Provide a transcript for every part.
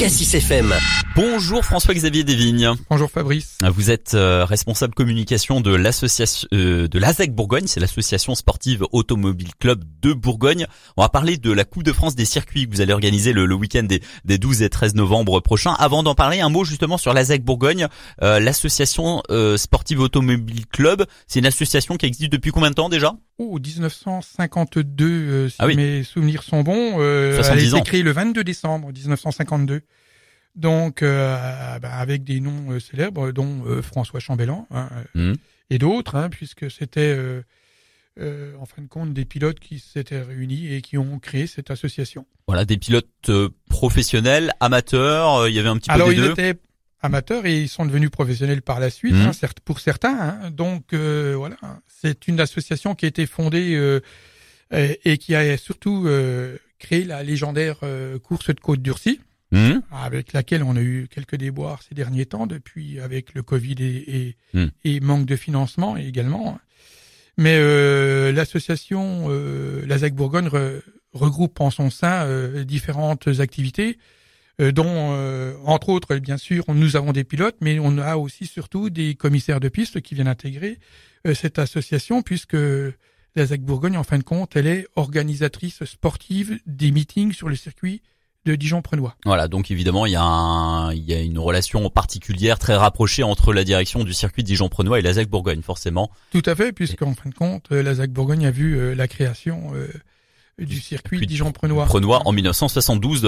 Cassis FM. Bonjour François-Xavier Desvignes. Bonjour Fabrice. Vous êtes euh, responsable communication de l'association euh, de l'ASEC Bourgogne, c'est l'association sportive automobile club de Bourgogne. On va parler de la Coupe de France des circuits que vous allez organiser le, week-end des, 12 et 13 novembre prochains. Avant d'en parler, un mot justement sur l'ASEC Bourgogne, euh, l'association sportive automobile club. C'est une association qui existe depuis combien de temps déjà? Oh, 1952, si ah mes souvenirs sont bons. elle a été créée le 22 décembre 1952. Donc, euh, bah, avec des noms euh, célèbres, dont euh, François Chambellan hein, mmh. et d'autres, hein, puisque c'était en fin de compte des pilotes qui s'étaient réunis et qui ont créé cette association. Voilà, des pilotes professionnels, amateurs, il y avait un petit peu des deux. Étaient amateurs et ils sont devenus professionnels par la suite, mmh. hein, certes pour certains. donc voilà, c'est une association qui a été fondée et, qui a surtout créé la légendaire course de Côte d'Urcy. Mmh. avec laquelle on a eu quelques déboires ces derniers temps, depuis avec le Covid et, et, mmh. manque de financement également. Mais euh, l'association euh, la ZAC Bourgogne regroupe en son sein euh, différentes activités, euh, dont, euh, entre autres, bien sûr, nous avons des pilotes, mais on a aussi surtout des commissaires de piste qui viennent intégrer cette association, puisque la ZAC Bourgogne, en fin de compte, elle est organisatrice sportive des meetings sur le circuit de Dijon-Prenois. Voilà, donc évidemment, il y, a un, il y a une relation particulière, très rapprochée entre la direction du circuit Dijon-Prenois et la ZAC Bourgogne, forcément. Tout à fait, puisqu'en fin de compte, euh, la ZAC Bourgogne a vu euh, la création euh, du circuit Dijon-Prenois. Prenois en 1972,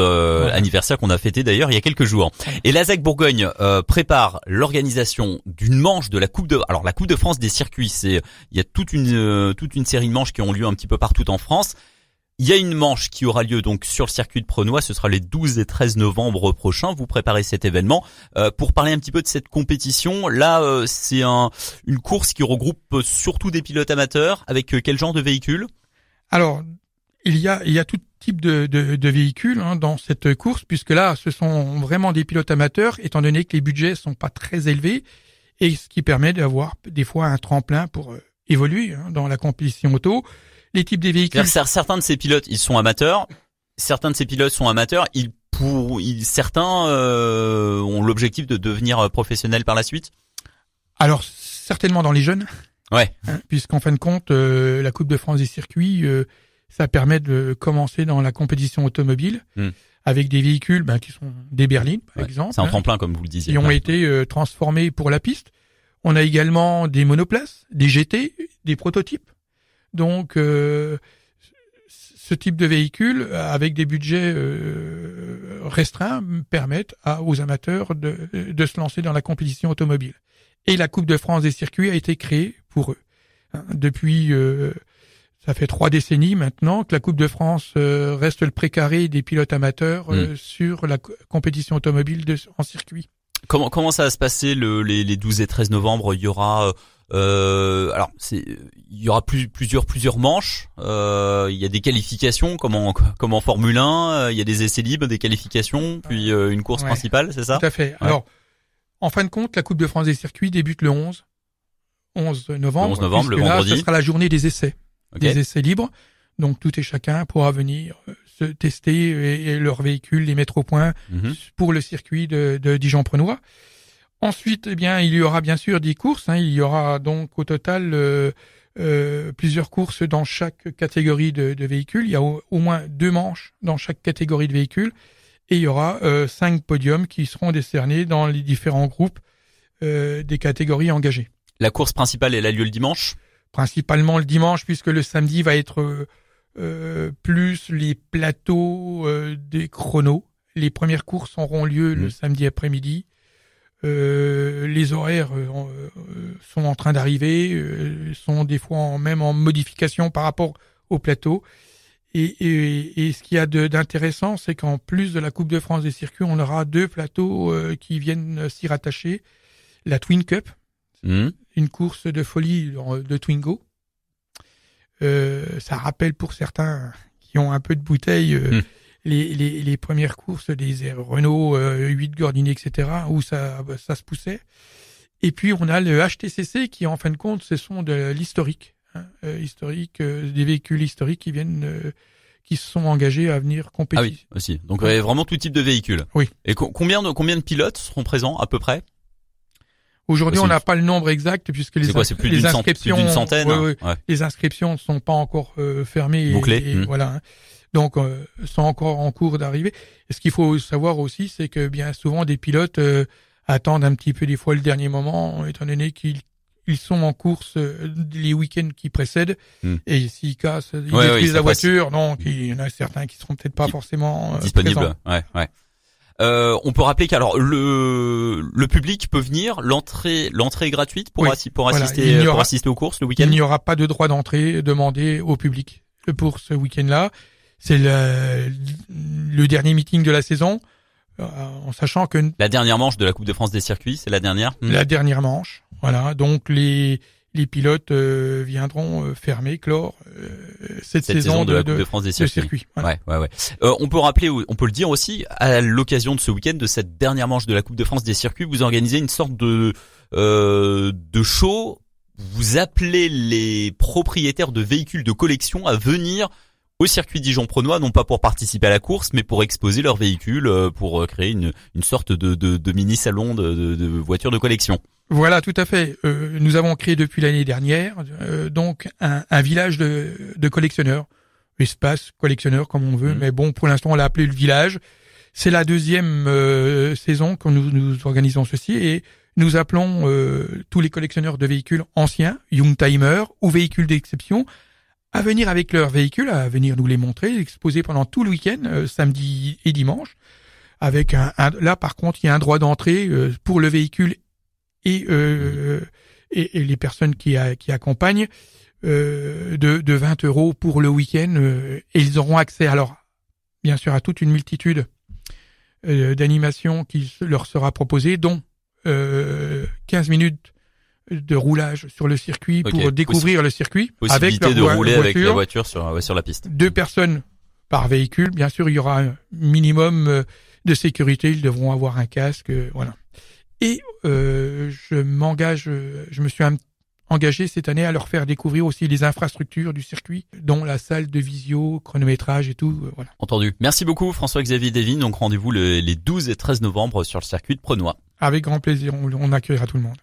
anniversaire qu'on a fêté d'ailleurs il y a quelques jours. Et la ZAC Bourgogne prépare l'organisation d'une manche de la Coupe de... Alors la Coupe de France des circuits, c'est il y a toute une toute une série de manches qui ont lieu un petit peu partout en France. Il y a une manche qui aura lieu donc sur le circuit de Prenois, ce sera les 12 et 13 novembre prochains. Vous préparez cet événement euh, pour parler un petit peu de cette compétition. Là, euh, c'est un, une course qui regroupe surtout des pilotes amateurs. Avec euh, quel genre de véhicule? Alors, il y a il y a tout type de, de, de véhicules hein, dans cette course, puisque là, ce sont vraiment des pilotes amateurs, étant donné que les budgets sont pas très élevés, et ce qui permet d'avoir des fois un tremplin pour évoluer hein, dans la compétition auto les types des véhicules. Certains de ces pilotes, ils sont amateurs. Certains de ces pilotes sont amateurs. Ils pour ils, certains euh, ont l'objectif de devenir euh, professionnels par la suite. Alors certainement dans les jeunes. Ouais. Hein, Puisqu'en fin de compte, euh, la Coupe de France des circuits, ça permet de commencer dans la compétition automobile. Hmm. Avec des véhicules ben, qui sont des berlines, par exemple. C'est un hein, tremplin, comme vous le disiez. Qui ont été transformés pour la piste. On a également des monoplaces, des GT, des prototypes. Donc, euh, ce type de véhicule, avec des budgets euh, restreints, permettent à, aux amateurs de, de, se lancer dans la compétition automobile. Et la Coupe de France des circuits a été créée pour eux. Hein, depuis, euh, ça fait trois décennies maintenant que la Coupe de France reste le précaré des pilotes amateurs hmm. sur la compétition automobile de, en circuit. Comment, comment ça va se passer le, les, les 12 et 13 novembre? Il y aura euh, alors, c'est, il y aura plus, plusieurs, plusieurs manches. Euh, il y a des qualifications, comme en, comme en Formule 1. Euh, il y a des essais libres, des qualifications, puis euh, une course principale, c'est ça? Tout à fait. Alors, en fin de compte, la Coupe de France des circuits débute le 11, 11 novembre. Le 11 novembre, le vendredi. ce sera la journée des essais, des essais libres. Donc, tout et chacun pourra venir se tester et, leur véhicule, les mettre au point mhm. pour le circuit de, de Dijon-Prenois. Ensuite, eh bien, il y aura bien sûr des courses. Hein. Il y aura donc au total euh, euh, plusieurs courses dans chaque catégorie de, de véhicules. Il y a au, moins deux manches dans chaque catégorie de véhicules. Et il y aura euh, cinq podiums qui seront décernés dans les différents groupes euh, des catégories engagées. La course principale, elle a lieu le dimanche? Principalement le dimanche, puisque le samedi va être euh, plus les plateaux des chronos. Les premières courses auront lieu le mmh. samedi après-midi euh, les horaires euh, euh, sont en train d'arriver, sont des fois même en modification par rapport au plateau. Et, et, ce qu'il y a d'intéressant, c'est qu'en plus de la Coupe de France des circuits, on aura deux plateaux qui viennent s'y rattacher. La Twin Cup, mmh. Une course de folie de Twingo. ça rappelle pour certains qui ont un peu de bouteille mmh les, les, les premières courses des Renault euh, 8 Gordini, etc., où ça, ça se poussait. Et puis on a le HTCC qui, en fin de compte, ce sont de l'historique, hein, euh, historique, euh, des véhicules historiques qui viennent, euh, qui se sont engagés à venir compétir. Ah oui, aussi. Donc vraiment tout type de véhicule. Oui. Et combien de combien de pilotes seront présents à peu près? Aujourd'hui, on n'a pas le nombre exact puisque les, quoi, plus les inscriptions, plus centaine, ouais, les inscriptions sont pas encore euh, fermées. Bouclées. Hmm. Voilà. Hein. Donc, euh, sont encore en cours d'arrivée. Ce qu'il faut savoir aussi, c'est que bien souvent des pilotes euh, attendent un petit peu des fois le dernier moment, étant donné qu'ils ils sont en course euh, les week-ends qui précèdent hmm. et s'ils cassent, ils ouais, la voiture, donc il y en a certains qui seront peut-être pas forcément disponibles. Ouais, ouais. Euh, on peut rappeler qu'alors le le public peut venir, l'entrée l'entrée est gratuite pour, pour assister pour assister aux courses le week-end? Il n'y aura pas de droit d'entrée demandé au public pour ce week-end-là. C'est le, le dernier meeting de la saison. Euh, en sachant que la dernière manche de la Coupe de France des circuits, c'est la dernière? La dernière manche, voilà. Donc les les pilotes euh, viendront euh, fermer, clore cette, saison, de, la Coupe de France des circuits. Ouais, ouais, ouais. on peut rappeler, on peut le dire aussi, à l'occasion de ce week-end, de cette dernière manche de la Coupe de France des circuits, vous organisez une sorte de de show. Vous appelez les propriétaires de véhicules de collection à venir au circuit Dijon-Pronois, non pas pour participer à la course, mais pour exposer leur véhicule, euh, pour euh, créer une, une sorte de, de, de mini salon de, de, de, voitures de collection. Voilà, tout à fait. Euh, nous avons créé depuis l'année dernière donc un, un, village de, de collectionneurs, espace collectionneur comme on veut, mmh. mais bon, pour l'instant on l'a appelé le village. C'est la deuxième saison que nous, nous organisons ceci et nous appelons tous les collectionneurs de véhicules anciens, Youngtimer ou véhicules d'exception, à venir avec leur véhicule, à venir nous les montrer, exposer pendant tout le week-end, euh, samedi et dimanche. Avec un, là par contre, il y a un droit d'entrée euh, pour le véhicule et, euh, et, et, les personnes qui, qui accompagnent de, de 20 euros pour le week-end et ils auront accès alors bien sûr à toute une multitude d'animations qui leur sera proposée, dont 15 minutes de roulage sur le circuit pour découvrir le circuit. Possibilité avec de rouler avec la voiture sur, sur la piste. Deux personnes par véhicule. Bien sûr, il y aura un minimum euh, de sécurité. Ils devront avoir un casque, euh, voilà. Et euh, je m'engage, je me suis engagé cette année à leur faire découvrir aussi les infrastructures du circuit, dont la salle de visio, chronométrage et tout. voilà. Entendu. Merci beaucoup François-Xavier Devine. Donc rendez-vous les 12 et 13 novembre sur le circuit de Prenois. Avec grand plaisir, on accueillera tout le monde.